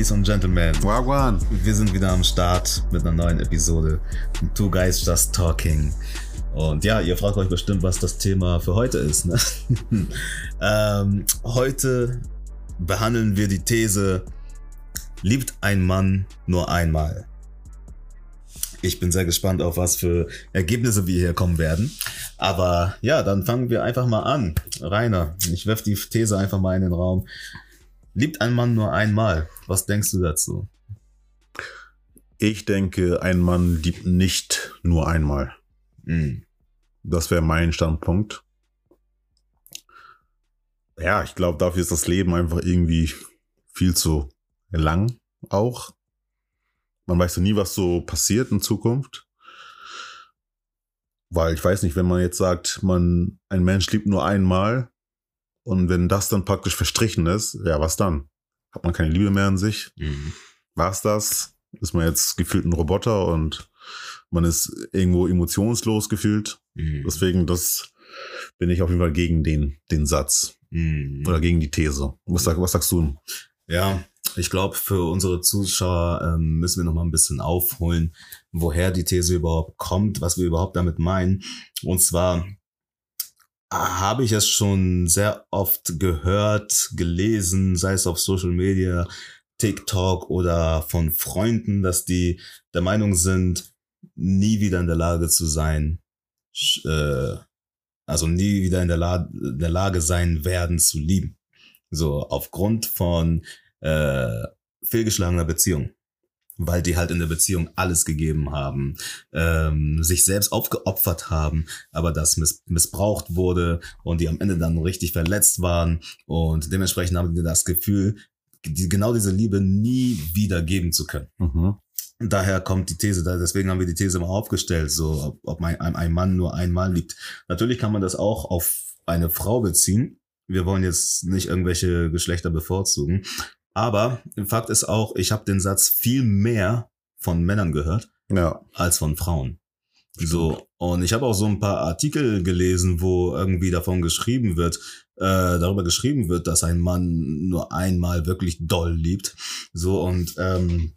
Ladies and Gentlemen, Wagwan. wir sind wieder am Start mit einer neuen Episode Two Guys Just Talking. Und ja, ihr fragt euch bestimmt, was das Thema für heute ist. Ne? ähm, heute behandeln wir die These, liebt ein Mann nur einmal? Ich bin sehr gespannt auf was für Ergebnisse wir hier kommen werden. Aber ja, dann fangen wir einfach mal an. Rainer, ich werf die These einfach mal in den Raum. Liebt ein Mann nur einmal? Was denkst du dazu? Ich denke, ein Mann liebt nicht nur einmal. Hm. Das wäre mein Standpunkt. Ja, ich glaube, dafür ist das Leben einfach irgendwie viel zu lang auch. Man weiß ja nie, was so passiert in Zukunft. Weil ich weiß nicht, wenn man jetzt sagt, man, ein Mensch liebt nur einmal und wenn das dann praktisch verstrichen ist, ja, was dann? Hat man keine Liebe mehr an sich? Mhm. War's das? Ist man jetzt gefühlt ein Roboter und man ist irgendwo emotionslos gefühlt? Mhm. Deswegen, das bin ich auf jeden Fall gegen den, den Satz Mhm. oder gegen die These. Was, sag, was sagst du? Ja, ich glaube, für unsere Zuschauer ähm, müssen wir noch mal ein bisschen aufholen, woher die These überhaupt kommt, was wir überhaupt damit meinen. Und zwar habe ich es schon sehr oft gehört, gelesen, sei es auf Social Media, TikTok oder von Freunden, dass die der Meinung sind, nie wieder in der Lage zu sein, äh, also nie wieder in der, La in der Lage sein werden zu lieben. So aufgrund von äh, fehlgeschlagener Beziehung. Weil die halt in der Beziehung alles gegeben haben, ähm, sich selbst aufgeopfert haben, aber das miss missbraucht wurde und die am Ende dann richtig verletzt waren und dementsprechend haben die das Gefühl, die, genau diese Liebe nie wieder geben zu können. Mhm. Daher kommt die These, deswegen haben wir die These mal aufgestellt, so ob, ob ein ein Mann nur einmal liebt. Natürlich kann man das auch auf eine Frau beziehen. Wir wollen jetzt nicht irgendwelche Geschlechter bevorzugen. Aber Fakt ist auch, ich habe den Satz viel mehr von Männern gehört Ja. als von Frauen. So, und ich habe auch so ein paar Artikel gelesen, wo irgendwie davon geschrieben wird, äh, darüber geschrieben wird, dass ein Mann nur einmal wirklich doll liebt. So, und ähm,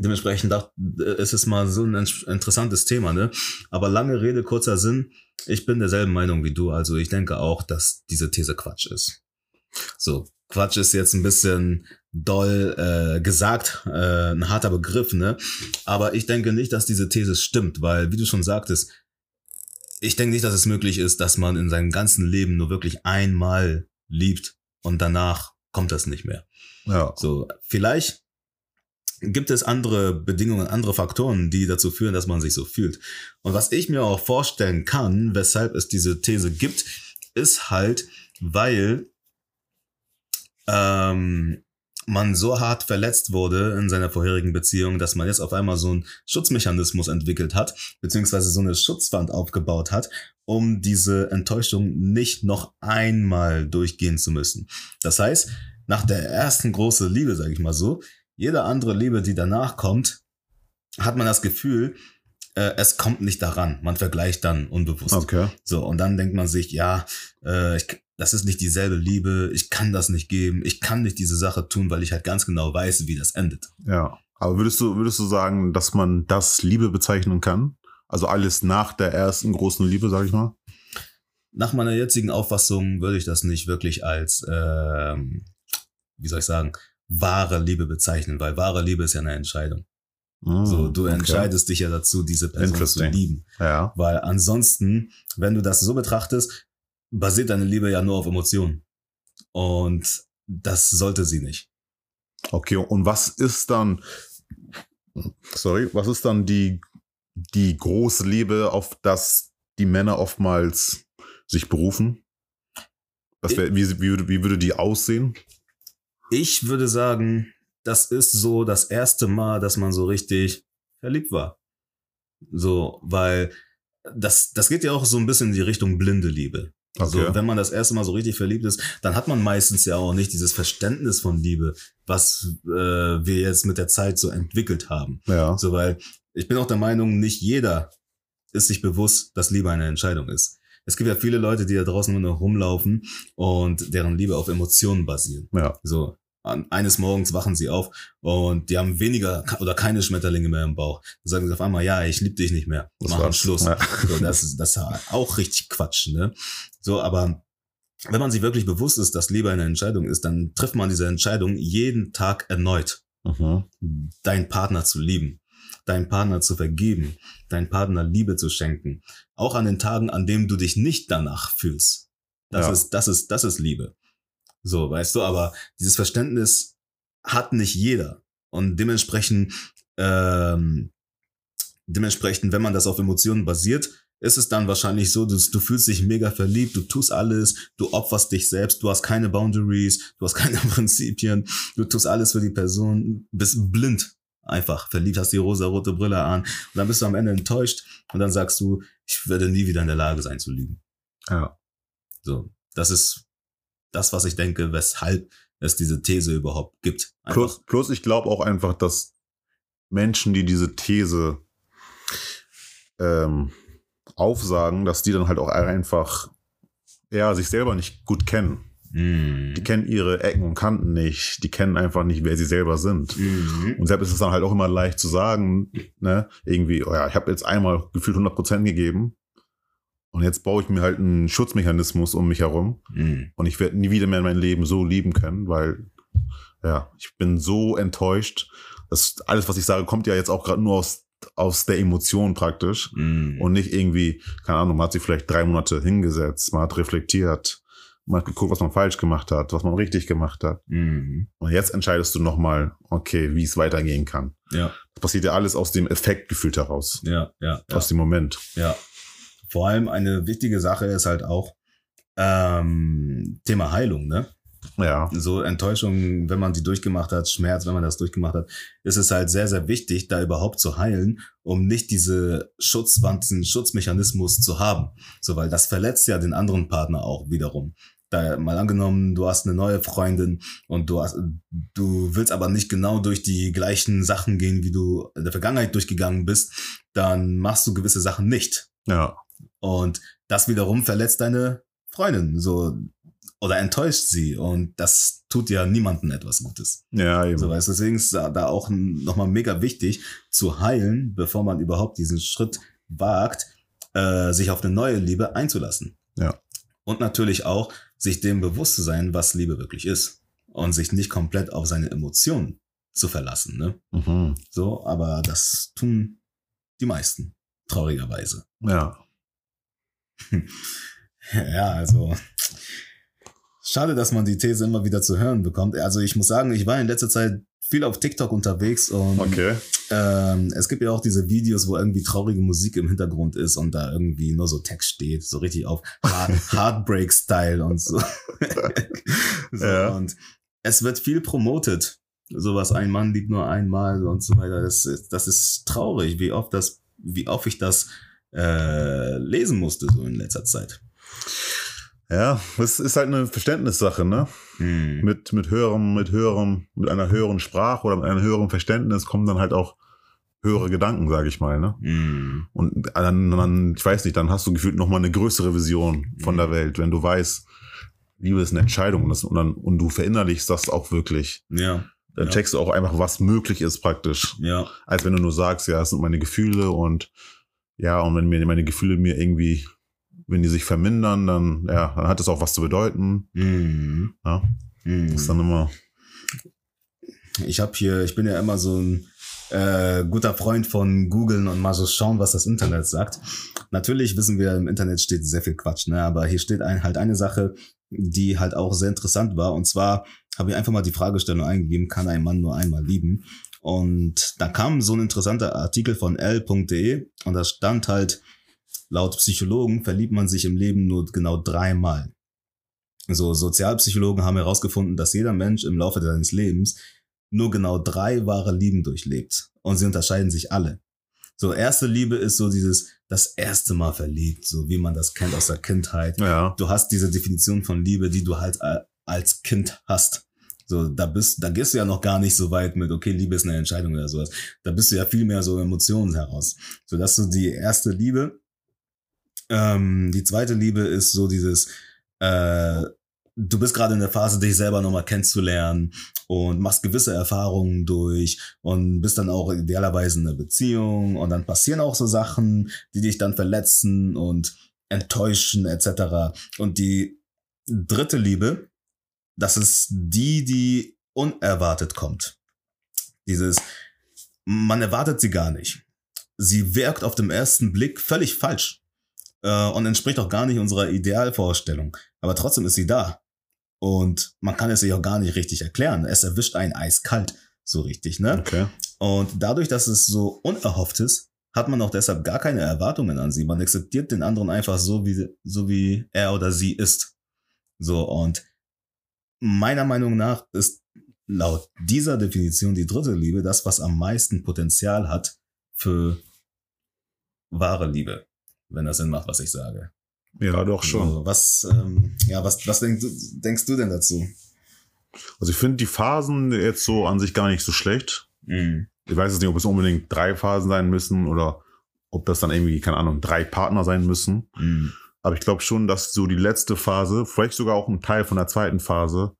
dementsprechend dachte, es ist mal so ein interessantes Thema, ne? Aber lange Rede, kurzer Sinn, ich bin derselben Meinung wie du. Also ich denke auch, dass diese These Quatsch ist. So, Quatsch ist jetzt ein bisschen doll äh, gesagt, äh, ein harter Begriff, ne? Aber ich denke nicht, dass diese These stimmt, weil, wie du schon sagtest, ich denke nicht, dass es möglich ist, dass man in seinem ganzen Leben nur wirklich einmal liebt und danach kommt das nicht mehr. Ja. So, vielleicht gibt es andere Bedingungen, andere Faktoren, die dazu führen, dass man sich so fühlt. Und was ich mir auch vorstellen kann, weshalb es diese These gibt, ist halt, weil ähm, man so hart verletzt wurde in seiner vorherigen Beziehung, dass man jetzt auf einmal so einen Schutzmechanismus entwickelt hat, beziehungsweise so eine Schutzwand aufgebaut hat, um diese Enttäuschung nicht noch einmal durchgehen zu müssen. Das heißt, nach der ersten großen Liebe, sage ich mal so, jede andere Liebe, die danach kommt, hat man das Gefühl, äh, es kommt nicht daran. Man vergleicht dann unbewusst. Okay. So, und dann denkt man sich, ja, äh, ich, das ist nicht dieselbe Liebe, ich kann das nicht geben, ich kann nicht diese Sache tun, weil ich halt ganz genau weiß, wie das endet. Ja. Aber würdest du, würdest du sagen, dass man das Liebe bezeichnen kann? Also alles nach der ersten großen Liebe, sag ich mal? Nach meiner jetzigen Auffassung würde ich das nicht wirklich als, ähm, wie soll ich sagen, wahre Liebe bezeichnen, weil wahre Liebe ist ja eine Entscheidung. Hm, So, du okay. entscheidest dich ja dazu, diese Person zu lieben. Ja. Weil ansonsten, wenn du das so betrachtest, basiert deine Liebe ja nur auf Emotionen. Und das sollte sie nicht. Okay, und was ist dann, sorry, was ist dann die, die große Liebe, auf das die Männer oftmals sich berufen? Was wär, wie, wie, würde- wie würde die aussehen? Ich würde sagen, das ist so das erste Mal, dass man so richtig verliebt war. So, weil das, das geht ja auch so ein bisschen in die Richtung blinde Liebe. Also, Okay. wenn man das erste Mal so richtig verliebt ist, dann hat man meistens ja auch nicht dieses Verständnis von Liebe, was äh, wir jetzt mit der Zeit so entwickelt haben. Ja. So, weil ich bin auch der Meinung, nicht jeder ist sich bewusst, dass Liebe eine Entscheidung ist. Es gibt ja viele Leute, die da draußen nur noch rumlaufen und deren Liebe auf Emotionen basieren. Ja. So. Eines Morgens wachen sie auf und die haben weniger oder keine Schmetterlinge mehr im Bauch. Dann sagen sie auf einmal, ja, ich liebe dich nicht mehr. Das Machen war's. Schluss. Ja. So, das, ist, das ist auch richtig Quatsch, ne? So, aber wenn man sich wirklich bewusst ist, dass Liebe eine Entscheidung ist, dann trifft man diese Entscheidung jeden Tag erneut, Mhm. deinen Partner zu lieben, deinen Partner zu vergeben, deinen Partner Liebe zu schenken. Auch an den Tagen, an denen du dich nicht danach fühlst. Das Ja. ist, das ist, das ist Liebe. So, weißt du, aber dieses Verständnis hat nicht jeder. Und dementsprechend, ähm, dementsprechend, wenn man das auf Emotionen basiert, ist es dann wahrscheinlich so, dass du fühlst dich mega verliebt, du tust alles, du opferst dich selbst, du hast keine Boundaries, du hast keine Prinzipien, du tust alles für die Person, bist blind einfach verliebt, hast die rosa-rote Brille an und dann bist du am Ende enttäuscht und dann sagst du, ich werde nie wieder in der Lage sein zu lieben. Ja. So, das ist das, was ich denke, weshalb es diese These überhaupt gibt. Einfach. Plus, plus ich glaube auch einfach, dass Menschen, die diese These ähm, aufsagen, dass die dann halt auch einfach ja, sich selber nicht gut kennen. Mhm. Die kennen ihre Ecken und Kanten nicht. Die kennen einfach nicht, wer sie selber sind. Mhm. Und selbst ist es dann halt auch immer leicht zu sagen, ne, irgendwie, oh ja, ich habe jetzt einmal gefühlt 100% gegeben und jetzt baue ich mir halt einen Schutzmechanismus um mich herum Mhm. und ich werde nie wieder mehr in mein Leben so lieben können, weil ja, ich bin so enttäuscht. Das alles, was ich sage, kommt ja jetzt auch gerade nur aus aus der Emotion praktisch Mhm. und nicht irgendwie, keine Ahnung, man hat sich vielleicht drei Monate hingesetzt, man hat reflektiert, man hat geguckt, was man falsch gemacht hat, was man richtig gemacht hat. Mhm. Und jetzt entscheidest du nochmal, okay, wie es weitergehen kann. Ja, Das passiert ja alles aus dem Effekt gefühlt heraus. ja, ja, ja. Aus dem Moment. Ja. Vor allem eine wichtige Sache ist halt auch ähm, Thema Heilung, ne? Ja. So Enttäuschung, wenn man die durchgemacht hat, Schmerz, wenn man das durchgemacht hat, ist es halt sehr, sehr wichtig, da überhaupt zu heilen, um nicht diese Schutzwand, diesen Schutzmechanismus zu haben. So, weil das verletzt ja den anderen Partner auch wiederum. Da mal angenommen, du hast eine neue Freundin und du hast, du willst aber nicht genau durch die gleichen Sachen gehen, wie du in der Vergangenheit durchgegangen bist, dann machst du gewisse Sachen nicht. Ja. Und das wiederum verletzt deine Freundin, so, oder enttäuscht sie. Und das tut ja niemandem etwas Gutes. Ja, eben. So, weißt, du, deswegen ist da da auch nochmal mega wichtig zu heilen, bevor man überhaupt diesen Schritt wagt, äh, sich auf eine neue Liebe einzulassen. Ja. Und natürlich auch, sich dem bewusst zu sein, was Liebe wirklich ist. Und sich nicht komplett auf seine Emotionen zu verlassen. Ne? Mhm. So, aber das tun die meisten, traurigerweise. Ja. Ja, also schade, dass man die These immer wieder zu hören bekommt. Also ich muss sagen, ich war in letzter Zeit viel auf TikTok unterwegs und Okay. ähm, es gibt ja auch diese Videos, wo irgendwie traurige Musik im Hintergrund ist und da irgendwie nur so Text steht, so richtig auf Heart Heartbreak-Style und so. so Ja. Und es wird viel promotet. Sowas, ein Mann liebt nur einmal und so weiter. Das ist, das ist traurig, wie oft das, wie oft ich das äh, lesen musste so in letzter Zeit. Ja, es ist halt eine Verständnissache, ne? Hm. Mit, mit höherem, mit höherem, mit einer höheren Sprache oder mit einem höheren Verständnis kommen dann halt auch höhere Gedanken, sage ich mal, ne? Hm. Und dann, dann, ich weiß nicht, dann hast du gefühlt nochmal eine größere Vision von der Welt, wenn du weißt, Liebe ist eine Entscheidung und, das, und, dann, und du verinnerlichst das auch wirklich. Ja, Dann Ja. checkst du auch einfach, was möglich ist praktisch. ja, Als wenn du nur sagst, ja, es sind meine Gefühle und ja, und wenn mir meine Gefühle mir irgendwie, wenn die sich vermindern, dann, ja, dann hat es auch was zu bedeuten. hm. Ja, Hm. das ist dann immer, Ich habe hier, ich bin ja immer so ein äh, guter Freund von googeln und mal so schauen, was das Internet sagt. Natürlich wissen wir, im Internet steht sehr viel Quatsch, ne? aber hier steht ein, halt eine Sache, die halt auch sehr interessant war. Und zwar habe ich einfach mal die Fragestellung eingegeben, kann ein Mann nur einmal lieben? Und da kam so ein interessanter Artikel von l.de und da stand halt, laut Psychologen verliebt man sich im Leben nur genau dreimal. So Sozialpsychologen haben herausgefunden, dass jeder Mensch im Laufe seines Lebens nur genau drei wahre Lieben durchlebt. Und sie unterscheiden sich alle. So, erste Liebe ist so dieses, das erste Mal verliebt, so wie man das kennt aus der Kindheit. ja, Du hast diese Definition von Liebe, die du halt als Kind hast. So, da bist, da gehst du ja noch gar nicht so weit mit, okay, Liebe ist eine Entscheidung oder sowas. Da bist du ja viel mehr so Emotionen heraus. So, das ist so die erste Liebe. Ähm, die zweite Liebe ist so dieses, äh, du bist gerade in der Phase, dich selber nochmal kennenzulernen und machst gewisse Erfahrungen durch und bist dann auch idealerweise in einer Beziehung und dann passieren auch so Sachen, die dich dann verletzen und enttäuschen etc. Und die dritte Liebe, das ist die, die unerwartet kommt. Dieses, man erwartet sie gar nicht. Sie wirkt auf dem ersten Blick völlig falsch äh, und entspricht auch gar nicht unserer Idealvorstellung. Aber trotzdem ist sie da. Und man kann es sich auch gar nicht richtig erklären. Es erwischt einen eiskalt, so richtig, ne? Okay. Und dadurch, dass es so unerhofft ist, hat man auch deshalb gar keine Erwartungen an sie. Man akzeptiert den anderen einfach so, wie, so wie er oder sie ist. So, und meiner Meinung nach ist laut dieser Definition die dritte Liebe das, was am meisten Potenzial hat für wahre Liebe, wenn das Sinn macht, was ich sage. Ja, doch schon. Also, was, ähm, ja, was, was denkst du, denkst du denn dazu? Also ich finde die Phasen jetzt so an sich gar nicht so schlecht. Mhm. Ich weiß jetzt nicht, ob es unbedingt drei Phasen sein müssen oder ob das dann irgendwie, keine Ahnung, drei Partner sein müssen. Mhm. Aber ich glaube schon, dass so die letzte Phase, vielleicht sogar auch ein Teil von der zweiten Phase,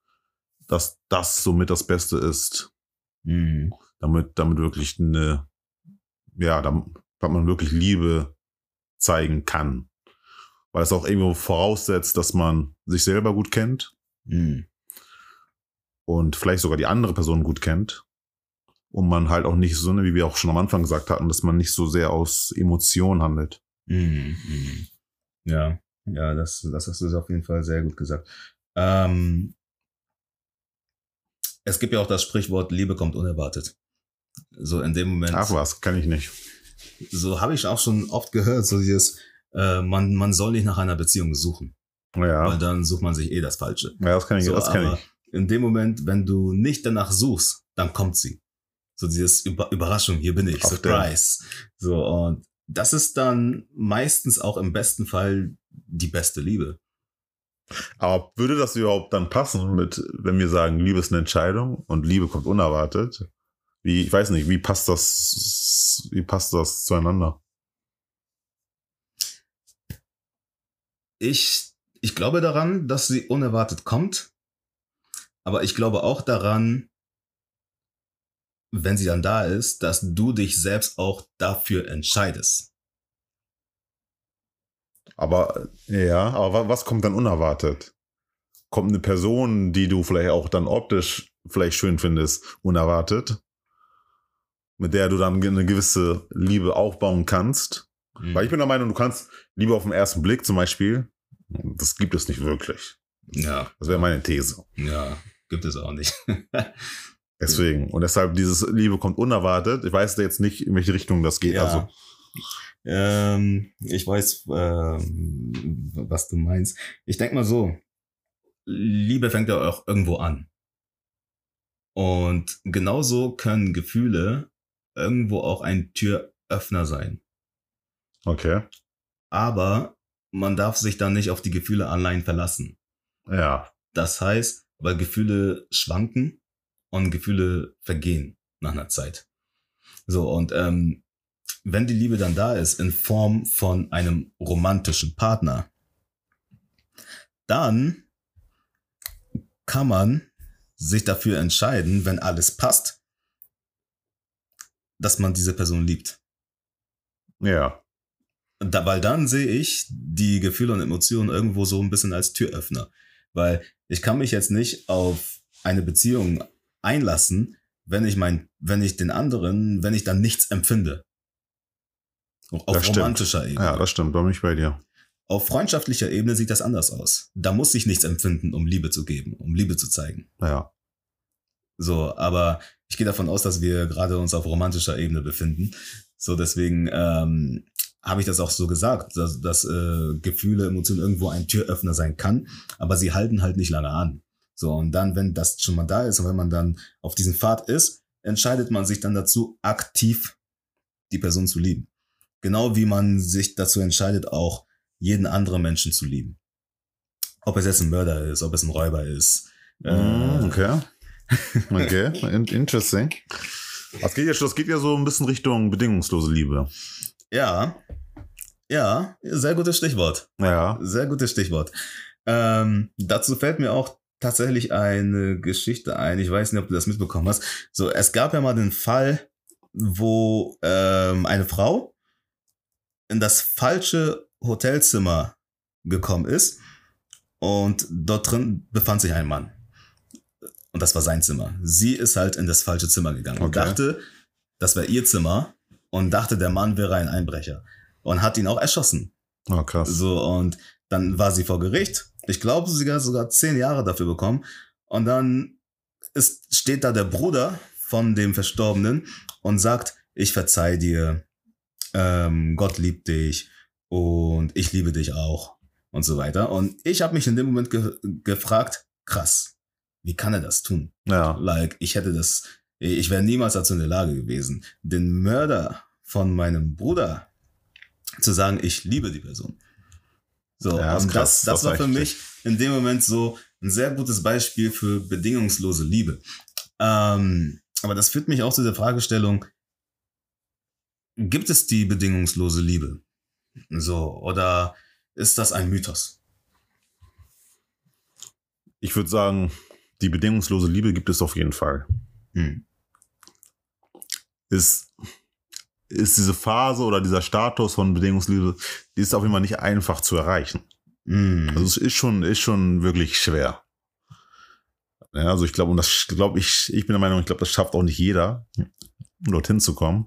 dass das somit das Beste ist. Mhm. Damit, damit wirklich eine, ja, damit man wirklich Liebe zeigen kann. Weil es auch irgendwo voraussetzt, dass man sich selber gut kennt Mhm. und vielleicht sogar die andere Person gut kennt. Und man halt auch nicht so, ne, wie wir auch schon am Anfang gesagt hatten, dass man nicht so sehr aus Emotionen handelt. Mhm. Ja, ja, das, das hast du auf jeden Fall sehr gut gesagt. Ähm, es gibt ja auch das Sprichwort, Liebe kommt unerwartet. So in dem Moment. Ach was, kann ich nicht. So habe ich auch schon oft gehört, so dieses, äh, man, man soll nicht nach einer Beziehung suchen, weil Ja, dann sucht man sich eh das Falsche. ja das kann ich, So, das kann ich. in dem Moment, wenn du nicht danach suchst, dann kommt sie. So dieses Über Überraschung, hier bin ich, Auf Surprise. So, und das ist dann meistens auch im besten Fall die beste Liebe. Aber würde das überhaupt dann passen mit, wenn wir sagen, Liebe ist eine Entscheidung und Liebe kommt unerwartet? Wie, ich weiß nicht, wie passt das, wie passt das zueinander? Ich, ich glaube daran, dass sie unerwartet kommt. Aber ich glaube auch daran, wenn sie dann da ist, dass du dich selbst auch dafür entscheidest. Aber, ja, aber wa- was kommt dann unerwartet? Kommt eine Person, die du vielleicht auch dann optisch vielleicht schön findest, unerwartet? Mit der du dann eine gewisse Liebe aufbauen kannst? Weil ich bin der Meinung, du kannst Liebe auf den ersten Blick zum Beispiel, das gibt es nicht wirklich. ja, Das wäre meine These. ja, gibt es auch nicht. Deswegen. Und deshalb dieses Liebe kommt unerwartet. Ich weiß jetzt nicht, in welche Richtung das geht. Ja. Also, Ähm, ich weiß, ähm, was du meinst. Ich denk mal so, Liebe fängt ja auch irgendwo an. Und genauso können Gefühle irgendwo auch ein Türöffner sein. okay. Aber man darf sich dann nicht auf die Gefühle allein verlassen. Ja. Das heißt, weil Gefühle schwanken und Gefühle vergehen nach einer Zeit. So, und ähm, wenn die Liebe dann da ist in Form von einem romantischen Partner, dann kann man sich dafür entscheiden, wenn alles passt, dass man diese Person liebt. Ja. Da, weil dann sehe ich die Gefühle und Emotionen irgendwo so ein bisschen als Türöffner. Weil ich kann mich jetzt nicht auf eine Beziehung einlassen, wenn ich mein, wenn ich den anderen, wenn ich dann nichts empfinde. Auf Das stimmt. romantischer Ebene. Ja, das stimmt. Da bin ich bei dir. Auf freundschaftlicher Ebene sieht das anders aus. Da muss ich nichts empfinden, um Liebe zu geben, um Liebe zu zeigen. Ja. So, aber ich gehe davon aus, dass wir gerade uns auf romantischer Ebene befinden. So, deswegen ähm, habe ich das auch so gesagt, dass, dass äh, Gefühle, Emotionen irgendwo ein Türöffner sein kann, aber sie halten halt nicht lange an. So, und dann, wenn das schon mal da ist und wenn man dann auf diesen Pfad ist, entscheidet man sich dann dazu, aktiv die Person zu lieben. Genau wie man sich dazu entscheidet, auch jeden anderen Menschen zu lieben. Ob es jetzt ein Mörder ist, ob es ein Räuber ist. äh, Mm, okay. Okay. In interesting. Das geht, ja, das geht ja so ein bisschen Richtung bedingungslose Liebe. Ja, ja, sehr gutes Stichwort. Ja. Sehr gutes Stichwort. Ähm, dazu fällt mir auch tatsächlich eine Geschichte ein. Ich weiß nicht, ob du das mitbekommen hast. So, es gab ja mal den Fall, wo ähm, eine Frau in das falsche Hotelzimmer gekommen ist und dort drin befand sich ein Mann. Und das war sein Zimmer. Sie ist halt in das falsche Zimmer gegangen und Okay. dachte, das wäre ihr Zimmer und dachte, der Mann wäre ein Einbrecher und hat ihn auch erschossen. Oh, krass. So, und dann war sie vor Gericht. Ich glaube, sie hat sogar zehn Jahre dafür bekommen. Und dann ist, steht da der Bruder von dem Verstorbenen und sagt, ich verzeih dir, ähm, Gott liebt dich und ich liebe dich auch und so weiter. Und ich habe mich in dem Moment ge gefragt, krass, wie kann er das tun? Ja. Like, ich hätte das, ich wäre niemals dazu in der Lage gewesen, den Mörder von meinem Bruder zu sagen, ich liebe die Person. So, Ja, und das, das das war für mich in dem Moment so ein sehr gutes Beispiel für bedingungslose Liebe. Ähm, aber das führt mich auch zu der Fragestellung, gibt es die bedingungslose Liebe? So, oder ist das ein Mythos? Ich würde sagen, die bedingungslose Liebe gibt es auf jeden Fall. Hm. Ist, ist diese Phase oder dieser Status von Bedingungsliebe, die ist auf jeden Fall nicht einfach zu erreichen. Hm. Also es ist schon, ist schon wirklich schwer. Ja, also ich glaube, und das glaube ich, ich bin der Meinung, ich glaube, das schafft auch nicht jeder, dorthin zu kommen.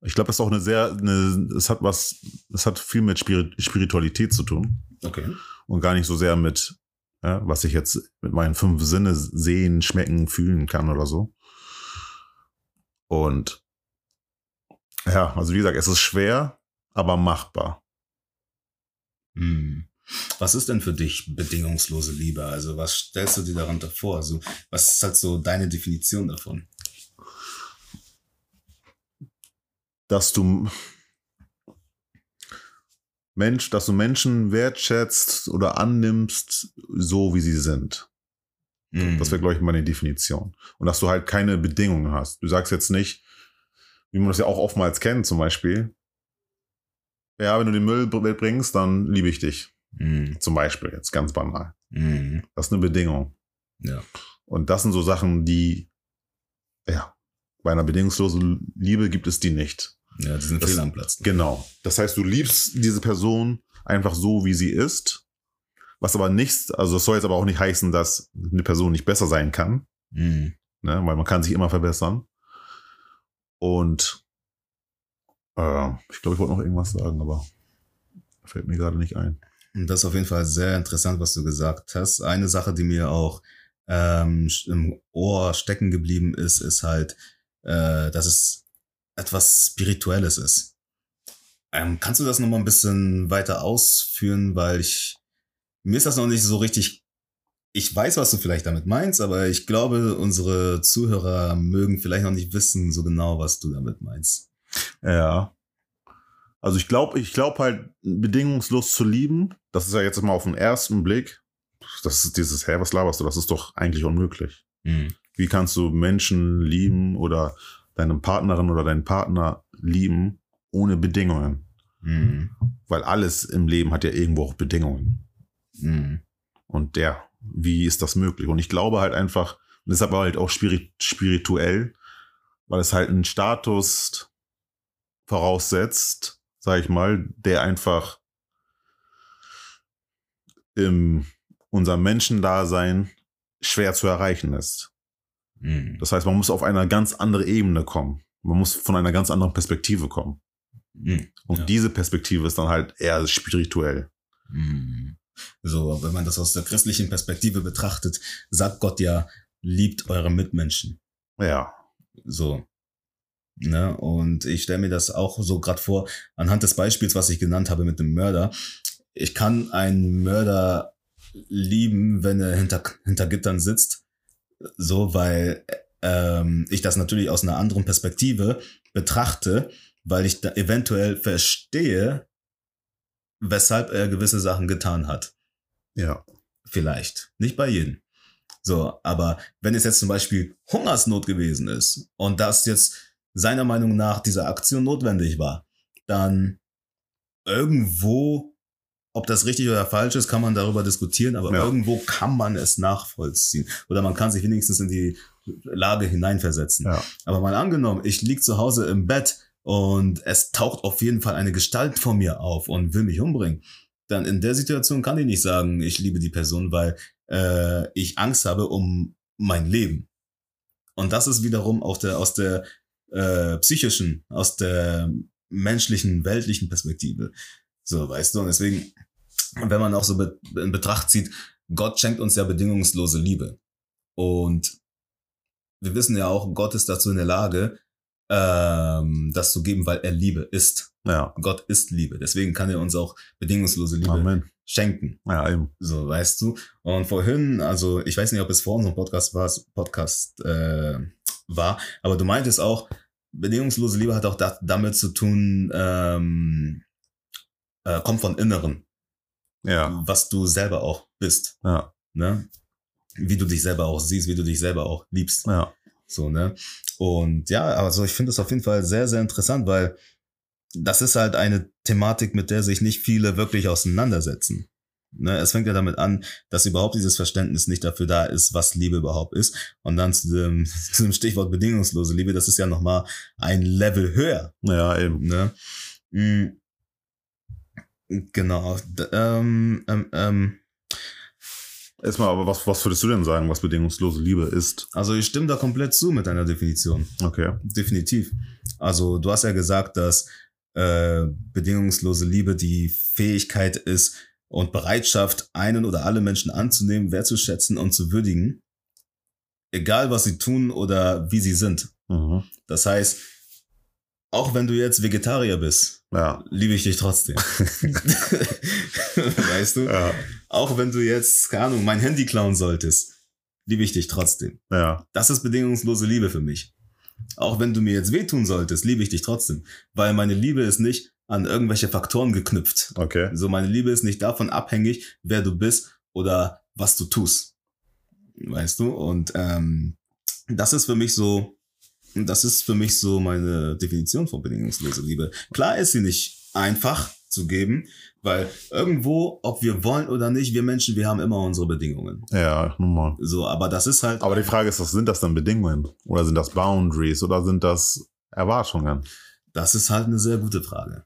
Ich glaube, das ist auch eine sehr, eine, es hat was, es hat viel mit Spirit, Spiritualität zu tun okay. und gar nicht so sehr mit, ja, was ich jetzt mit meinen fünf Sinne sehen, schmecken, fühlen kann oder so. Und ja, also wie gesagt, es ist schwer, aber machbar. Hm. Was ist denn für dich bedingungslose Liebe? Also was stellst du dir darunter vor? Also was ist halt so deine Definition davon? dass du Mensch, dass du Menschen wertschätzt oder annimmst, so wie sie sind. Hm. Das wäre, glaube ich, meine Definition. Und dass du halt keine Bedingungen hast. Du sagst jetzt nicht, wie man das ja auch oftmals kennt, zum Beispiel, ja, wenn du den Müll br- bringst, dann liebe ich dich. Hm. Zum Beispiel, jetzt ganz banal. Hm. Das ist eine Bedingung. Ja. Und das sind so Sachen, die, ja, bei einer bedingungslosen Liebe gibt es die nicht. Ja, die sind Das- fehl am Platz. Genau. Das heißt, du liebst diese Person einfach so, wie sie ist. Was aber nichts, also das soll jetzt aber auch nicht heißen, dass eine Person nicht besser sein kann, Hm. ne? weil man kann sich immer verbessern. Und äh, ich glaube, ich wollte noch irgendwas sagen, aber fällt mir gerade nicht ein. Das ist auf jeden Fall sehr interessant, was du gesagt hast. Eine Sache, die mir auch ähm, im Ohr stecken geblieben ist, ist halt, äh, dass es etwas Spirituelles ist. Ähm, kannst du das nochmal ein bisschen weiter ausführen, weil ich mir ist das noch nicht so richtig. Ich weiß, was du vielleicht damit meinst, aber ich glaube, unsere Zuhörer mögen vielleicht noch nicht wissen so genau, was du damit meinst. Ja. Also ich glaube, ich glaube halt, bedingungslos zu lieben, das ist ja jetzt mal auf den ersten Blick, das ist dieses, hä, was laberst du, das ist doch eigentlich unmöglich. Hm. Wie kannst du Menschen lieben oder deine Partnerin oder deinen Partner lieben ohne Bedingungen? Hm. Weil alles im Leben hat ja irgendwo auch Bedingungen. Hm. Und der, wie ist das möglich? Und ich glaube halt einfach, und deshalb halt auch spirit spirituell, weil es halt einen Status voraussetzt, sag ich mal, der einfach im unserem Menschendasein schwer zu erreichen ist. Hm. Das heißt, man muss auf eine ganz andere Ebene kommen. Man muss von einer ganz anderen Perspektive kommen. Hm. Und Ja. diese Perspektive ist dann halt eher spirituell. Hm. So, wenn man das aus der christlichen Perspektive betrachtet, sagt Gott ja, liebt eure Mitmenschen. Ja. So. Ne? Und ich stelle mir das auch so gerade vor, anhand des Beispiels, was ich genannt habe mit dem Mörder. Ich kann einen Mörder lieben, wenn er hinter, hinter Gittern sitzt. So, weil ähm, ich das natürlich aus einer anderen Perspektive betrachte, weil ich da eventuell verstehe, weshalb er gewisse Sachen getan hat. Ja. Vielleicht. Nicht bei jedem. So, aber wenn es jetzt zum Beispiel Hungersnot gewesen ist und das jetzt seiner Meinung nach diese Aktion notwendig war, dann irgendwo ob das richtig oder falsch ist, kann man darüber diskutieren, aber Ja. irgendwo kann man es nachvollziehen. Oder man kann sich wenigstens in die Lage hineinversetzen. Ja. Aber mal angenommen, ich lieg zu Hause im Bett und es taucht auf jeden Fall eine Gestalt vor mir auf und will mich umbringen. Dann in der Situation kann ich nicht sagen, ich liebe die Person, weil äh, ich Angst habe um mein Leben. Und das ist wiederum auch der, aus der äh, psychischen, aus der menschlichen, weltlichen Perspektive. So, weißt du, und deswegen, wenn man auch so be in Betracht zieht, Gott schenkt uns ja bedingungslose Liebe. Und wir wissen ja auch, Gott ist dazu in der Lage, ähm, das zu geben, weil er Liebe ist. Ja. Gott ist Liebe. Deswegen kann er uns auch bedingungslose Liebe Amen. schenken. Ja, eben. So, weißt du. Und vorhin, also ich weiß nicht, ob es vor unserem Podcast war, Podcast äh, war, aber du meintest auch, bedingungslose Liebe hat auch da, damit zu tun, ähm, äh, kommt von Inneren, Ja. was du selber auch bist, Ja. ne? Wie du dich selber auch siehst, wie du dich selber auch liebst. Ja. So, ne? Und ja, also ich finde es auf jeden Fall sehr, sehr interessant, weil das ist halt eine Thematik, mit der sich nicht viele wirklich auseinandersetzen. Ne, es fängt ja damit an, dass überhaupt dieses Verständnis nicht dafür da ist, was Liebe überhaupt ist. Und dann zu dem, zu dem Stichwort bedingungslose Liebe, das ist ja nochmal ein Level höher. Ja, eben. Ne? Mm. Genau. Ähm, ähm, ähm, Erstmal, aber was, was würdest du denn sagen, was bedingungslose Liebe ist? also ich stimme da komplett zu mit deiner Definition. Okay. Definitiv. Also du hast ja gesagt, dass äh, bedingungslose Liebe die Fähigkeit ist und Bereitschaft, einen oder alle Menschen anzunehmen, wertzuschätzen und zu würdigen, egal was sie tun oder wie sie sind. Mhm. Das heißt, auch wenn du jetzt Vegetarier bist, Ja. liebe ich dich trotzdem. weißt du? Ja. Auch wenn du jetzt, keine Ahnung, mein Handy klauen solltest, liebe ich dich trotzdem. Ja. Das ist bedingungslose Liebe für mich. Auch wenn du mir jetzt wehtun solltest, liebe ich dich trotzdem. Weil meine Liebe ist nicht an irgendwelche Faktoren geknüpft. Okay. So, meine Liebe ist nicht davon abhängig, wer du bist oder was du tust. Weißt du? Und ähm, das ist für mich so, das ist für mich so meine Definition von bedingungslose Liebe. Klar ist sie nicht einfach zu geben, weil irgendwo, ob wir wollen oder nicht, wir Menschen, wir haben immer unsere Bedingungen. Ja, normal. So, aber das ist halt. Aber die Frage ist, was sind das dann Bedingungen? Oder sind das Boundaries? Oder sind das Erwartungen? Das ist halt eine sehr gute Frage.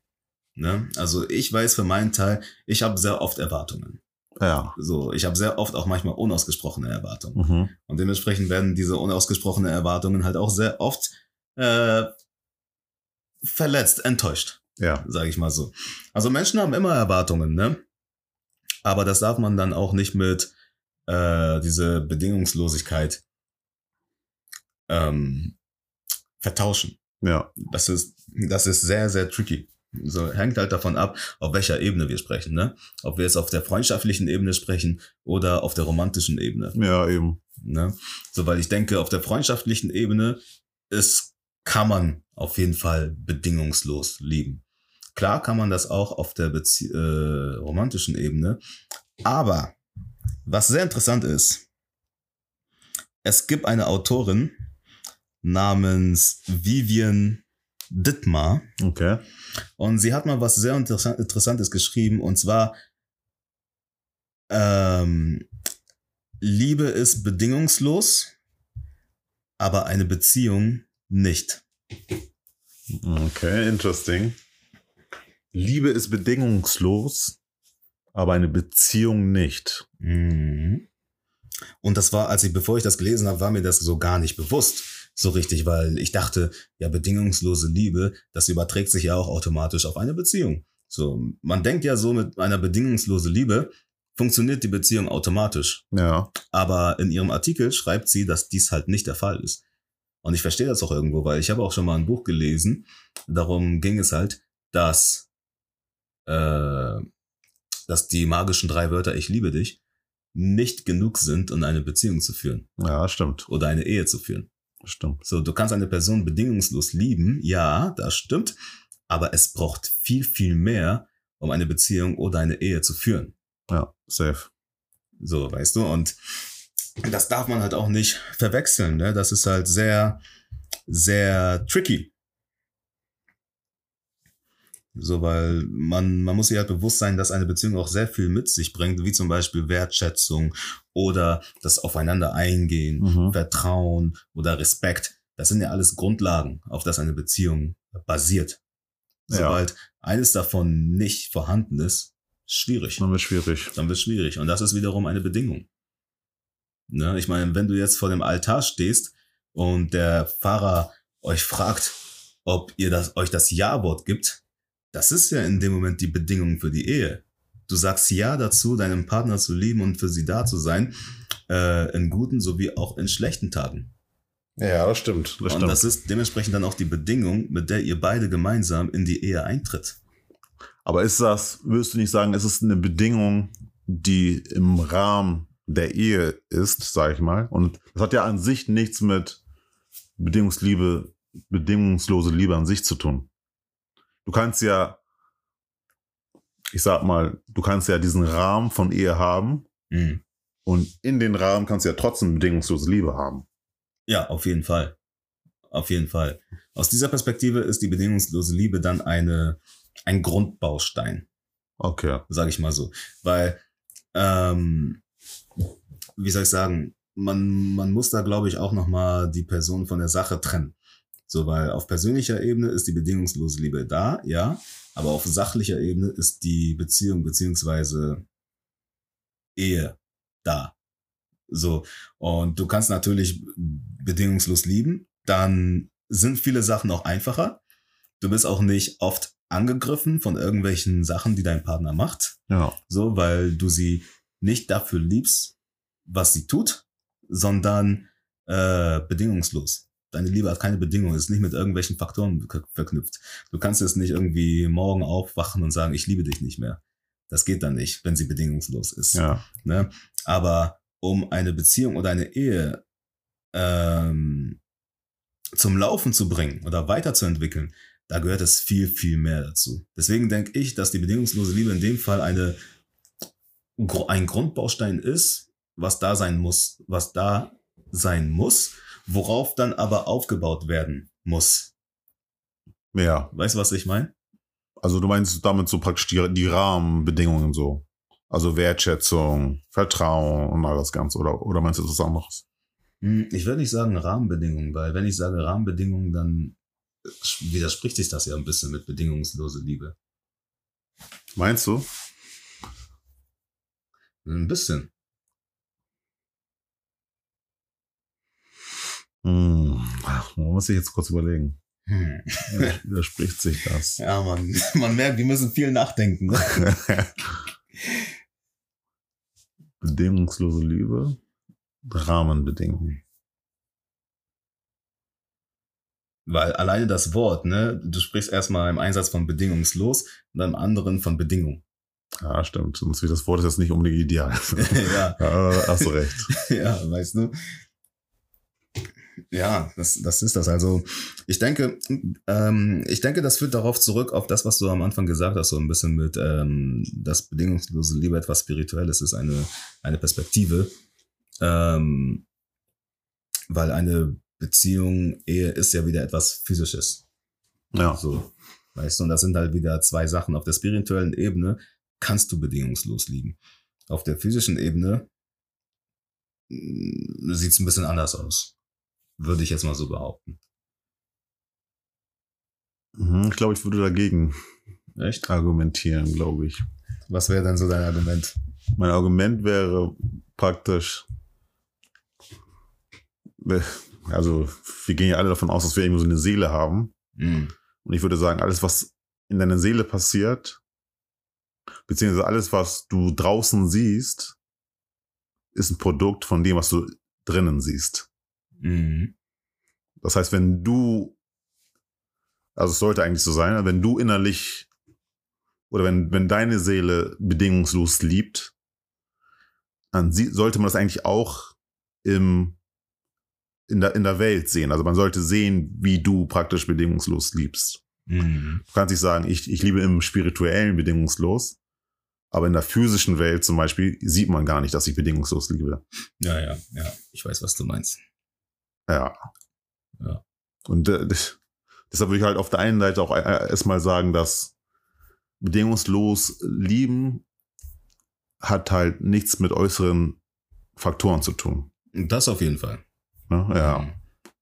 Ne? Also ich weiß für meinen Teil, ich habe sehr oft Erwartungen. Ja. So, ich habe sehr oft auch manchmal unausgesprochene Erwartungen. Mhm. Und dementsprechend werden diese unausgesprochenen Erwartungen halt auch sehr oft äh, verletzt, enttäuscht, Ja. sage ich mal so. Also Menschen haben immer Erwartungen, ne? Aber das darf man dann auch nicht mit äh, diese Bedingungslosigkeit ähm, vertauschen. Ja. Das ist, das ist sehr, sehr tricky. So hängt halt davon ab, auf welcher Ebene wir sprechen, ne? Ob wir jetzt auf der freundschaftlichen Ebene sprechen oder auf der romantischen Ebene, Ja, eben. ne? So, weil ich denke, auf der freundschaftlichen Ebene ist, kann man auf jeden Fall bedingungslos lieben. Klar kann man das auch auf der Bezie äh, romantischen Ebene, aber was sehr interessant ist, es gibt eine Autorin namens Vivian Dittmar Okay. und sie hat mal was sehr interessant, Interessantes geschrieben und zwar ähm, Liebe ist bedingungslos, aber eine Beziehung nicht. Okay, interesting. Liebe ist bedingungslos, aber eine Beziehung nicht. Mhm. Und das war, als ich, bevor ich das gelesen habe, war mir das so gar nicht bewusst, so richtig, weil ich dachte, ja, bedingungslose Liebe, das überträgt sich ja auch automatisch auf eine Beziehung. So, man denkt ja so mit einer bedingungslosen Liebe funktioniert die Beziehung automatisch. Ja. Aber in ihrem Artikel schreibt sie, dass dies halt nicht der Fall ist. Und ich verstehe das auch irgendwo, weil ich habe auch schon mal ein Buch gelesen. Darum ging es halt, dass, äh, dass die magischen drei Wörter Ich liebe dich nicht genug sind, um eine Beziehung zu führen Ja, stimmt. oder eine Ehe zu führen. Stimmt. So, du kannst eine Person bedingungslos lieben, ja, das stimmt, aber es braucht viel, viel mehr, um eine Beziehung oder eine Ehe zu führen. Ja, safe. So, weißt du, und das darf man halt auch nicht verwechseln, ne? Das ist halt sehr, sehr tricky. So, weil man, man muss sich halt bewusst sein, dass eine Beziehung auch sehr viel mit sich bringt, wie zum Beispiel Wertschätzung oder das Aufeinander eingehen, Mhm. Vertrauen oder Respekt. Das sind ja alles Grundlagen, auf das eine Beziehung basiert. Ja. Sobald eines davon nicht vorhanden ist, schwierig. Dann wird schwierig. Dann wird schwierig. Und das ist wiederum eine Bedingung. Ne? Ich meine, wenn du jetzt vor dem Altar stehst und der Pfarrer euch fragt, ob ihr das, euch das Ja-Wort gibt, das ist ja in dem Moment die Bedingung für die Ehe. Du sagst Ja dazu, deinen Partner zu lieben und für sie da zu sein, äh, in guten sowie auch in schlechten Tagen. Ja, das stimmt. Das und stimmt. das ist dementsprechend dann auch die Bedingung, mit der ihr beide gemeinsam in die Ehe eintritt. Aber ist das, würdest du nicht sagen, ist es eine Bedingung, die im Rahmen der Ehe ist, sag ich mal? Und das hat ja an sich nichts mit Bedingungsliebe, bedingungslose Liebe an sich zu tun. Du kannst ja, ich sag mal, du kannst ja diesen Rahmen von Ehe haben Mhm. und in den Rahmen kannst du ja trotzdem bedingungslose Liebe haben. Ja, auf jeden Fall. Auf jeden Fall. Aus dieser Perspektive ist die bedingungslose Liebe dann eine, ein Grundbaustein, Okay. sage ich mal so. Weil, ähm, wie soll ich sagen, man, man muss da, glaube ich, auch nochmal die Person von der Sache trennen. So, weil auf persönlicher Ebene ist die bedingungslose Liebe da, ja, aber auf sachlicher Ebene ist die Beziehung beziehungsweise Ehe da. So, und du kannst natürlich bedingungslos lieben, dann sind viele Sachen auch einfacher. Du bist auch nicht oft angegriffen von irgendwelchen Sachen, die dein Partner macht, Ja. so, weil du sie nicht dafür liebst, was sie tut, sondern äh, bedingungslos. Deine Liebe hat keine Bedingungen, ist nicht mit irgendwelchen Faktoren ver- verknüpft. Du kannst jetzt nicht irgendwie morgen aufwachen und sagen, ich liebe dich nicht mehr. Das geht dann nicht, wenn sie bedingungslos ist. Ja. Ne? Aber um eine Beziehung oder eine Ehe ähm, zum Laufen zu bringen oder weiterzuentwickeln, da gehört es viel, viel mehr dazu. Deswegen denke ich, dass die bedingungslose Liebe in dem Fall eine, ein Grundbaustein ist, was da sein muss, was da sein muss, worauf dann aber aufgebaut werden muss. Ja. Weißt du, was ich meine? Also du meinst damit so praktisch die, die Rahmenbedingungen so. Also Wertschätzung, Vertrauen und all das Ganze. Oder, oder meinst du etwas anderes? Hm, Ich würde nicht sagen Rahmenbedingungen, weil wenn ich sage Rahmenbedingungen, dann widerspricht sich das ja ein bisschen mit bedingungslose Liebe. Meinst du? Ein bisschen. Hm. Man muss sich jetzt kurz überlegen. Hm. Widers- Widerspricht sich das? Ja, man, man merkt, wir müssen viel nachdenken. Ne? Bedingungslose Liebe, Rahmenbedingungen. Weil alleine das Wort, ne, du sprichst erstmal im Einsatz von bedingungslos und dann im anderen von Bedingung. Ja, stimmt. Das Wort jetzt nicht unbedingt ideal. ja, ja, hast du recht. ja, weißt du. Ja, das, das ist das. Also ich denke, ähm, ich denke, das führt darauf zurück, auf das, was du am Anfang gesagt hast, so ein bisschen mit, ähm, dass bedingungslose Liebe etwas Spirituelles ist, eine, eine Perspektive. Ähm, weil eine Beziehung, Ehe ist ja wieder etwas Physisches. Ja. So, weißt du, und das sind halt wieder zwei Sachen. Auf der spirituellen Ebene kannst du bedingungslos lieben. Auf der physischen Ebene sieht es ein bisschen anders aus. Würde ich jetzt mal so behaupten. Mhm, Ich glaube, ich würde dagegen Echt? argumentieren, glaube ich. Was wäre denn so dein Argument? Mein Argument wäre praktisch, also wir gehen ja alle davon aus, dass wir irgendwie so eine Seele haben. Mhm. Und ich würde sagen, alles, was in deiner Seele passiert, beziehungsweise alles, was du draußen siehst, ist ein Produkt von dem, was du drinnen siehst. Mhm. Das heißt, wenn du, also es sollte eigentlich so sein, wenn du innerlich oder wenn, wenn deine Seele bedingungslos liebt, dann sollte man das eigentlich auch im, in, der, in der Welt sehen. Also man sollte sehen, wie du praktisch bedingungslos liebst. Mhm. Du kannst nicht sagen, ich, ich liebe im spirituellen bedingungslos, aber in der physischen Welt zum Beispiel sieht man gar nicht, dass ich bedingungslos liebe. Ja, ja, ja. Ich weiß, was du meinst. Ja. Ja. Und äh, deshalb würde ich halt auf der einen Seite auch äh, erstmal sagen, dass bedingungslos lieben hat halt nichts mit äußeren Faktoren zu tun. Das auf jeden Fall. Ne? Ja.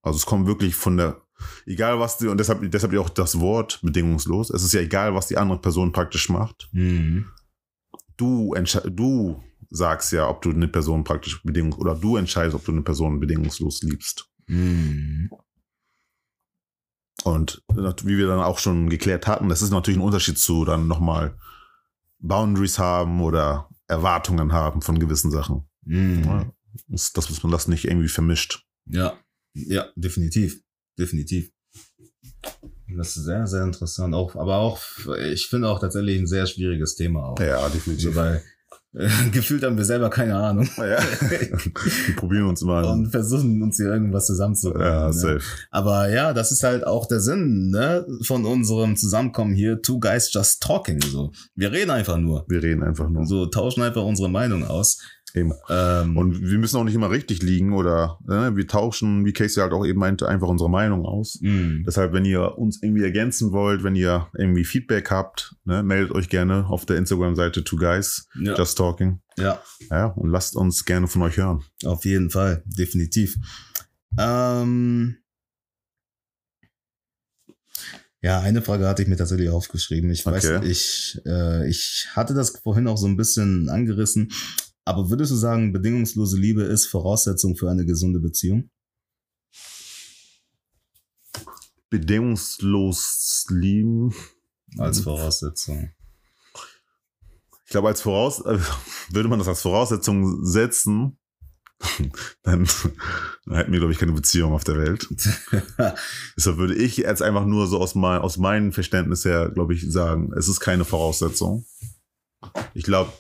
Also es kommt wirklich von der, egal was die, und deshalb, deshalb ja auch das Wort bedingungslos. Es ist ja egal, was die andere Person praktisch macht. Mhm. Du, du sagst ja, ob du eine Person praktisch bedingungs oder du entscheidest, ob du eine Person bedingungslos liebst. Mhm. Und wie wir dann auch schon geklärt hatten, das ist natürlich ein Unterschied zu dann nochmal Boundaries haben oder Erwartungen haben von gewissen Sachen. Mhm. Ja. Das, dass man das nicht irgendwie vermischt. Ja, ja, definitiv. Definitiv. Das ist sehr, sehr interessant. Auch, aber auch, ich finde auch tatsächlich ein sehr schwieriges Thema auch. Ja, So, weil äh, gefühlt haben wir selber keine Ahnung Ja. Wir probieren uns mal. und versuchen uns hier irgendwas zusammenzubringen. ja, ne? safe. Aber ja, das ist halt auch der Sinn ne, von unserem Zusammenkommen hier. Two guys just talking. So, wir reden einfach nur. Wir reden einfach nur. So tauschen einfach unsere Meinung aus. Eben. Ähm, Und wir müssen auch nicht immer richtig liegen oder ne, wir tauschen, wie Casey halt auch eben meinte, einfach unsere Meinung aus. mh, Deshalb, wenn ihr uns irgendwie ergänzen wollt, wenn ihr irgendwie Feedback habt, ne, meldet euch gerne auf der Instagram-Seite Two Guys ja, Just Talking. ja, Ja, und lasst uns gerne von euch hören. auf jeden Fall, definitiv. Ähm, ja, eine Frage hatte ich mir tatsächlich aufgeschrieben. Ich weiß, Okay. ich, äh, ich hatte das vorhin auch so ein bisschen angerissen. Aber würdest du sagen, bedingungslose Liebe ist Voraussetzung für eine gesunde Beziehung? Bedingungslos lieben. Als Mhm. Voraussetzung. Ich glaube, als Voraus äh, würde man das als Voraussetzung setzen, dann, dann hätten wir, glaube ich, keine Beziehung auf der Welt. Deshalb würde ich jetzt einfach nur so aus, mein, aus meinem Verständnis her, glaube ich, sagen, es ist keine Voraussetzung. Ich glaube,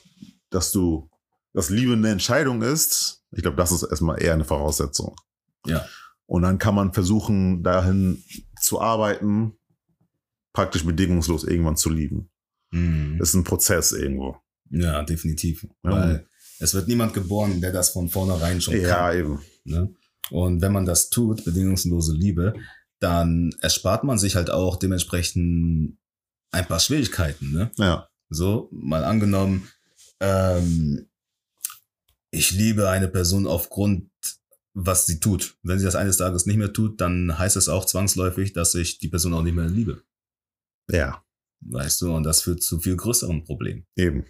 dass du, dass Liebe eine Entscheidung ist, ich glaube, das ist erstmal eher eine Voraussetzung. Ja. Und dann kann man versuchen, dahin zu arbeiten, praktisch bedingungslos irgendwann zu lieben. Mhm. Das ist ein Prozess irgendwo. Ja, definitiv. Ja. Weil es wird niemand geboren, der das von vornherein schon Ja, kann. eben. Ne? Und wenn man das tut, bedingungslose Liebe, dann erspart man sich halt auch dementsprechend ein paar Schwierigkeiten. Ne? Ja. So, mal angenommen, ähm, ich liebe eine Person aufgrund, was sie tut. Wenn sie das eines Tages nicht mehr tut, dann heißt es auch zwangsläufig, dass ich die Person auch nicht mehr liebe. Ja, Weißt du, und das führt zu viel größeren Problemen. eben.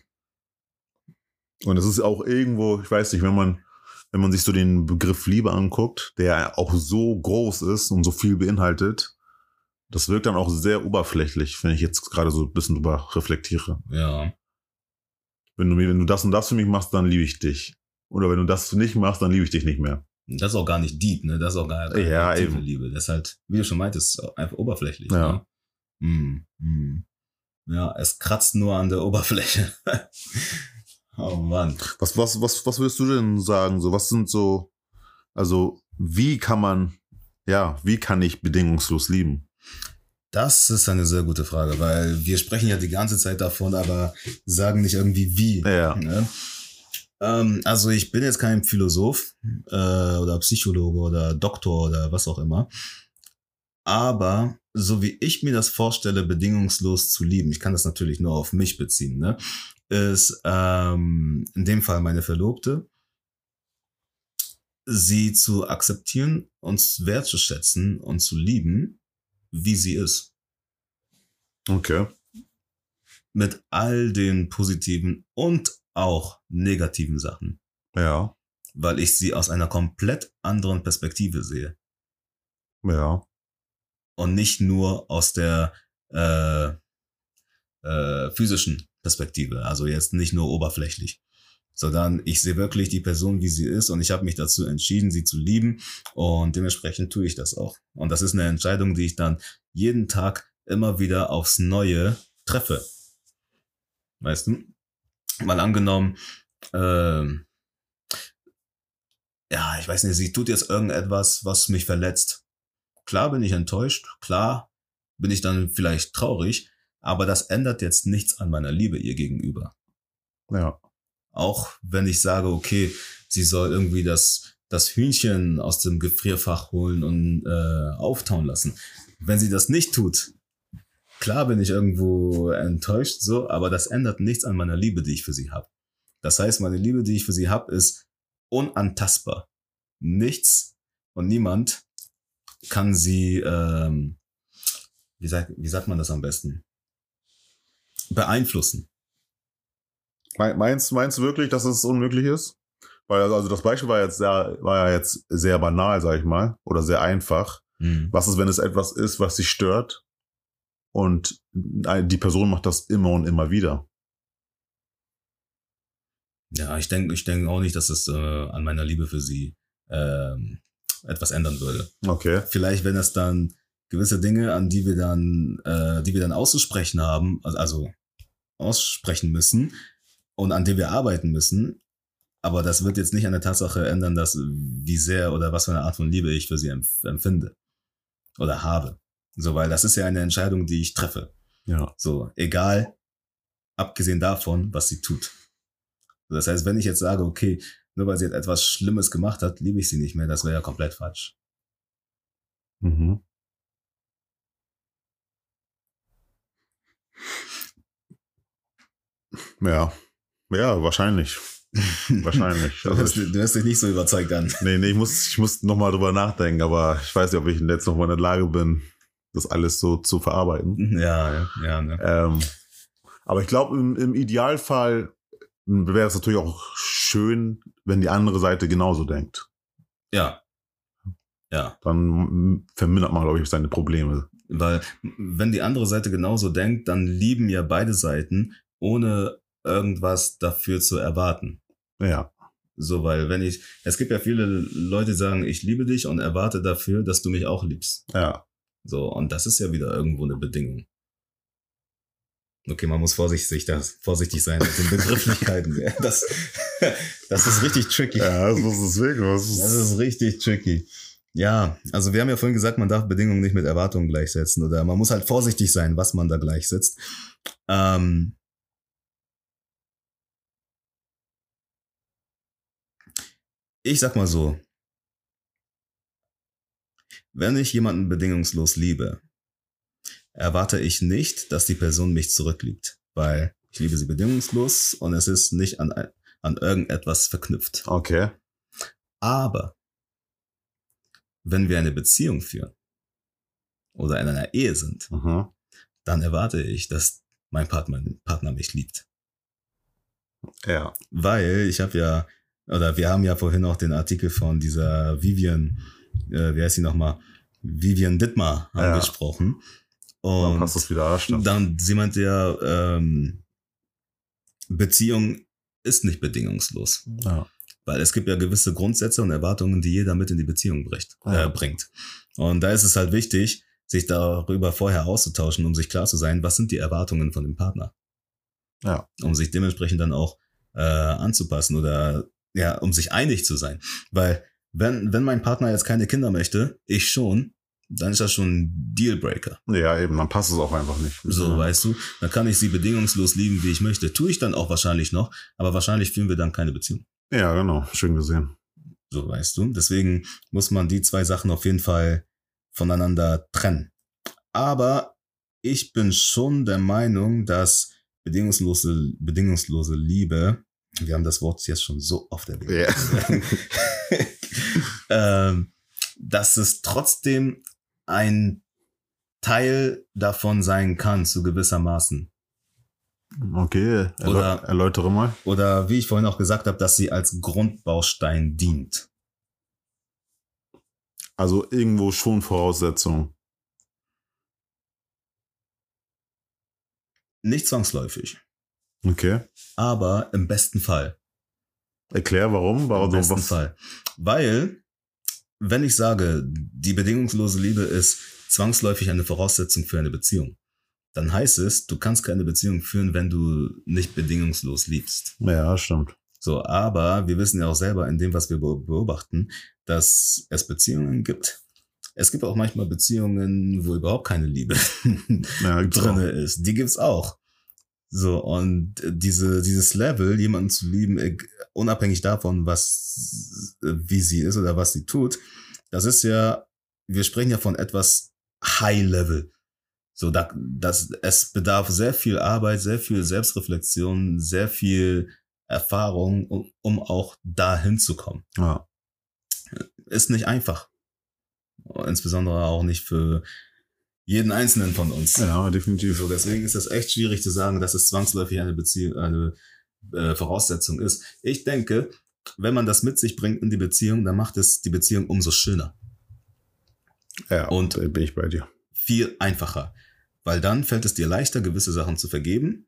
Und es ist auch irgendwo, ich weiß nicht, wenn man, wenn man sich so den Begriff Liebe anguckt, der auch so groß ist und so viel beinhaltet, das wirkt dann auch sehr oberflächlich, wenn ich jetzt gerade so ein bisschen drüber reflektiere. Ja. Wenn du mir, wenn du das und das für mich machst, dann liebe ich dich. Oder wenn du das nicht machst, dann liebe ich dich nicht mehr. Das ist auch gar nicht deep, ne? Das ist auch gar keine Ja, tiefe. Liebe. Das ist halt, wie du schon meintest, einfach oberflächlich. Ja. Ne? Hm, hm. Ja, es kratzt nur an der Oberfläche. oh Mann. Was, was, was, was würdest du denn sagen? So, was sind so, also, wie kann man, ja, wie kann ich bedingungslos lieben? Das ist eine sehr gute Frage, weil wir sprechen ja die ganze Zeit davon, aber sagen nicht irgendwie wie. Ja. Ne? Ähm, also ich bin jetzt kein Philosoph äh, oder Psychologe oder Doktor oder was auch immer. Aber so wie ich mir das vorstelle, bedingungslos zu lieben, ich kann das natürlich nur auf mich beziehen, ne? ist ähm, in dem Fall meine Verlobte, sie zu akzeptieren und wertzuschätzen und zu lieben, wie sie ist. Okay. Mit all den positiven und auch negativen Sachen. Ja. weil ich sie aus einer komplett anderen Perspektive sehe Ja. und nicht nur aus der äh, äh, physischen Perspektive, also jetzt nicht nur oberflächlich, sondern ich sehe wirklich die Person, wie sie ist und ich habe mich dazu entschieden, sie zu lieben und dementsprechend tue ich das auch. Und das ist eine Entscheidung, die ich dann jeden Tag immer wieder aufs Neue treffe. Weißt du? Mal angenommen, ähm, ja, ich weiß nicht, sie tut jetzt irgendetwas, was mich verletzt. Klar bin ich enttäuscht, klar bin ich dann vielleicht traurig, aber das ändert jetzt nichts an meiner Liebe ihr gegenüber. Ja. Auch wenn ich sage, okay, sie soll irgendwie das, das Hühnchen aus dem Gefrierfach holen und äh, auftauen lassen. Wenn sie das nicht tut, klar bin ich irgendwo enttäuscht, so, aber das ändert nichts an meiner Liebe, die ich für sie habe. Das heißt, meine Liebe, die ich für sie habe, ist unantastbar. Nichts und niemand kann sie, ähm, wie, sagt, wie sagt man das am besten? Beeinflussen. Meinst, meinst du wirklich, dass es unmöglich ist? Weil also das Beispiel war jetzt sehr, war ja jetzt sehr banal, sag ich mal, oder sehr einfach. Hm. Was ist, wenn es etwas ist, was dich stört und die Person macht das immer und immer wieder? Ja, ich denke ich denk auch nicht, dass es äh, an meiner Liebe für sie ähm, etwas ändern würde. Okay. Vielleicht, wenn es dann gewisse Dinge, an die wir dann, äh, die wir dann auszusprechen haben, also, also aussprechen müssen und an denen wir arbeiten müssen. Aber das wird jetzt nicht an der Tatsache ändern, dass wie sehr oder was für eine Art von Liebe ich für sie empf empfinde oder habe. So, weil das ist ja eine Entscheidung, die ich treffe. Ja. So, egal, abgesehen davon, was sie tut. Das heißt, wenn ich jetzt sage, okay, nur weil sie jetzt etwas Schlimmes gemacht hat, liebe ich sie nicht mehr, das wäre ja komplett falsch. Mhm. Ja. Ja, wahrscheinlich. Wahrscheinlich. Du Also hörst, ich, du hörst dich nicht so überzeugt an. nee, nee, ich muss, ich muss nochmal drüber nachdenken, aber ich weiß nicht, ob ich jetzt nochmal in der Lage bin, das alles so zu verarbeiten. Ja, ja, ja. Ne? Ähm, aber ich glaube, im, im Idealfall wäre es natürlich auch schön, wenn die andere Seite genauso denkt. Ja. Ja. Dann mm, vermindert man, glaube ich, seine Probleme. Weil wenn die andere Seite genauso denkt, dann lieben ja beide Seiten, ohne irgendwas dafür zu erwarten. Ja. So, weil wenn ich, es gibt ja viele Leute, die sagen, ich liebe dich und erwarte dafür, dass du mich auch liebst. Ja. So, und das ist ja wieder irgendwo eine Bedingung. Okay, man muss vorsichtig, das, vorsichtig sein mit den Begrifflichkeiten. Das, das ist richtig tricky. Ja, das ist deswegen. Das Das ist richtig tricky. Ja, also wir haben ja vorhin gesagt, man darf Bedingungen nicht mit Erwartungen gleichsetzen oder man muss halt vorsichtig sein, was man da gleichsetzt. Ähm, ich sag mal so, wenn ich jemanden bedingungslos liebe, erwarte ich nicht, dass die Person mich zurückliebt, weil ich liebe sie bedingungslos und es ist nicht an, an irgendetwas verknüpft. Okay. Aber wenn wir eine Beziehung führen oder in einer Ehe sind, Mhm. dann erwarte ich, dass mein Partner, Partner mich liebt. Ja. Weil ich habe ja, oder wir haben ja vorhin auch den Artikel von dieser Vivian, äh, wie heißt sie nochmal, Vivian Dittmar Ja. angesprochen. Dann Und passt das wieder. Ja, stimmt. dann, sie meinte ja, ähm, Beziehung ist nicht bedingungslos. Ja. Weil es gibt ja gewisse Grundsätze und Erwartungen, die jeder mit in die Beziehung bricht, Ja. äh, bringt. Und da ist es halt wichtig, sich darüber vorher auszutauschen, um sich klar zu sein, was sind die Erwartungen von dem Partner. Ja. Um sich dementsprechend dann auch äh, anzupassen oder ja, um sich einig zu sein. Weil wenn, wenn mein Partner jetzt keine Kinder möchte, ich schon, dann ist das schon ein Dealbreaker. ja, eben, dann passt es auch einfach nicht. So, ja. weißt du, dann kann ich sie bedingungslos lieben, wie ich möchte. Tue ich dann auch wahrscheinlich noch, aber wahrscheinlich führen wir dann keine Beziehung. Ja, genau. Schön gesehen. So, weißt du. Deswegen muss man die zwei Sachen auf jeden Fall voneinander trennen. Aber ich bin schon der Meinung, dass bedingungslose, bedingungslose Liebe, wir haben das Wort jetzt schon so oft erwähnt, Ja. ähm, dass es trotzdem ein Teil davon sein kann, zu gewissermaßen. Okay. Erläu Oder- erläutere mal. Oder wie ich vorhin auch gesagt habe, dass sie als Grundbaustein dient. Also irgendwo schon Voraussetzung. Nicht zwangsläufig, Okay. aber im besten Fall. Erklär warum. Im Warum besten was? Fall. Weil, wenn ich sage, die bedingungslose Liebe ist zwangsläufig eine Voraussetzung für eine Beziehung, dann heißt es, du kannst keine Beziehung führen, wenn du nicht bedingungslos liebst. Ja, stimmt. So, aber wir wissen ja auch selber in dem, was wir be- beobachten, dass es Beziehungen gibt. Es gibt auch manchmal Beziehungen, wo überhaupt keine Liebe Ja, drinne ist. Die gibt's auch. So, und diese, dieses Level, jemanden zu lieben, eg- unabhängig davon, was, äh, wie sie ist oder was sie tut, das ist ja, wir sprechen ja von etwas High Level. So, da, das, es bedarf sehr viel Arbeit, sehr viel Selbstreflexion, sehr viel Erfahrung, um, um auch da hinzukommen. Ja. Ist nicht einfach. Insbesondere auch nicht für jeden Einzelnen von uns. Ja, definitiv. So, deswegen ist es echt schwierig zu sagen, dass es zwangsläufig eine Beziehung, eine äh, Voraussetzung ist. Ich denke, wenn man das mit sich bringt in die Beziehung, dann macht es die Beziehung umso schöner. Ja, Und- bin ich bei dir. Viel einfacher. Weil dann fällt es dir leichter, gewisse Sachen zu vergeben.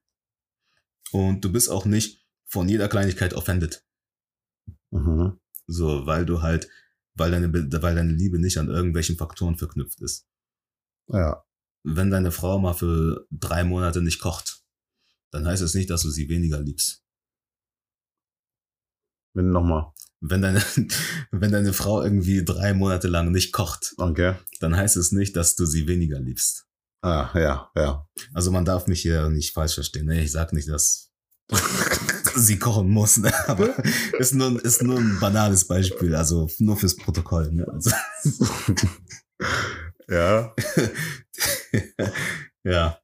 Und du bist auch nicht von jeder Kleinigkeit offended. Mhm. So, weil du halt, weil deine, weil deine Liebe nicht an irgendwelchen Faktoren verknüpft ist. Ja. Wenn deine Frau mal für drei Monate nicht kocht, dann heißt es nicht, dass du sie weniger liebst. Wenn nochmal. Wenn deine, wenn deine Frau irgendwie drei Monate lang nicht kocht, Okay. dann heißt es nicht, dass du sie weniger liebst. Ah, ja, ja. Also man darf mich hier nicht falsch verstehen. Ne? Ich sag nicht, dass sie kochen muss, ne? aber ist nur, ist nur ein banales Beispiel, also nur fürs Protokoll. Ne? Also, ja. ja.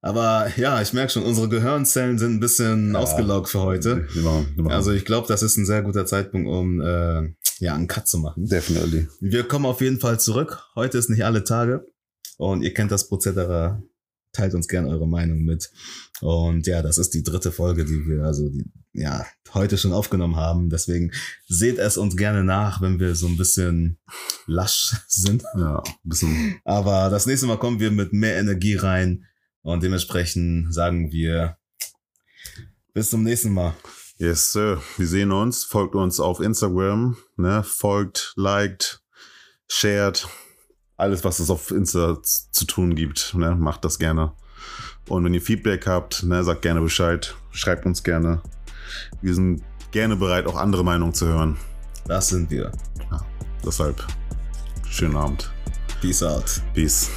Aber ja, ich merke schon, unsere Gehirnzellen sind ein bisschen Ja. ausgelaugt für heute. Genau, genau. Also ich glaube, das ist ein sehr guter Zeitpunkt, um äh, ja einen Cut zu machen. Definitely. Wir kommen auf jeden Fall zurück. Heute ist nicht alle Tage. Und ihr kennt das Prozedere. Teilt uns gerne eure Meinung mit. Und ja, das ist die dritte Folge, die wir also die, ja heute schon aufgenommen haben. Deswegen seht es uns gerne nach, wenn wir so ein bisschen lasch sind. Ja, ein bisschen. Aber das nächste Mal kommen wir mit mehr Energie rein. Und dementsprechend sagen wir bis zum nächsten Mal. Yes, Sir. Wir sehen uns. Folgt uns auf Instagram. Ne? Folgt, liked, shared. Alles, was es auf Insta zu tun gibt. Ne? Macht das gerne. Und wenn ihr Feedback habt, ne, sagt gerne Bescheid. Schreibt uns gerne. Wir sind gerne bereit, auch andere Meinungen zu hören. Das sind wir. Deshalb, schönen Abend. Peace out. Peace.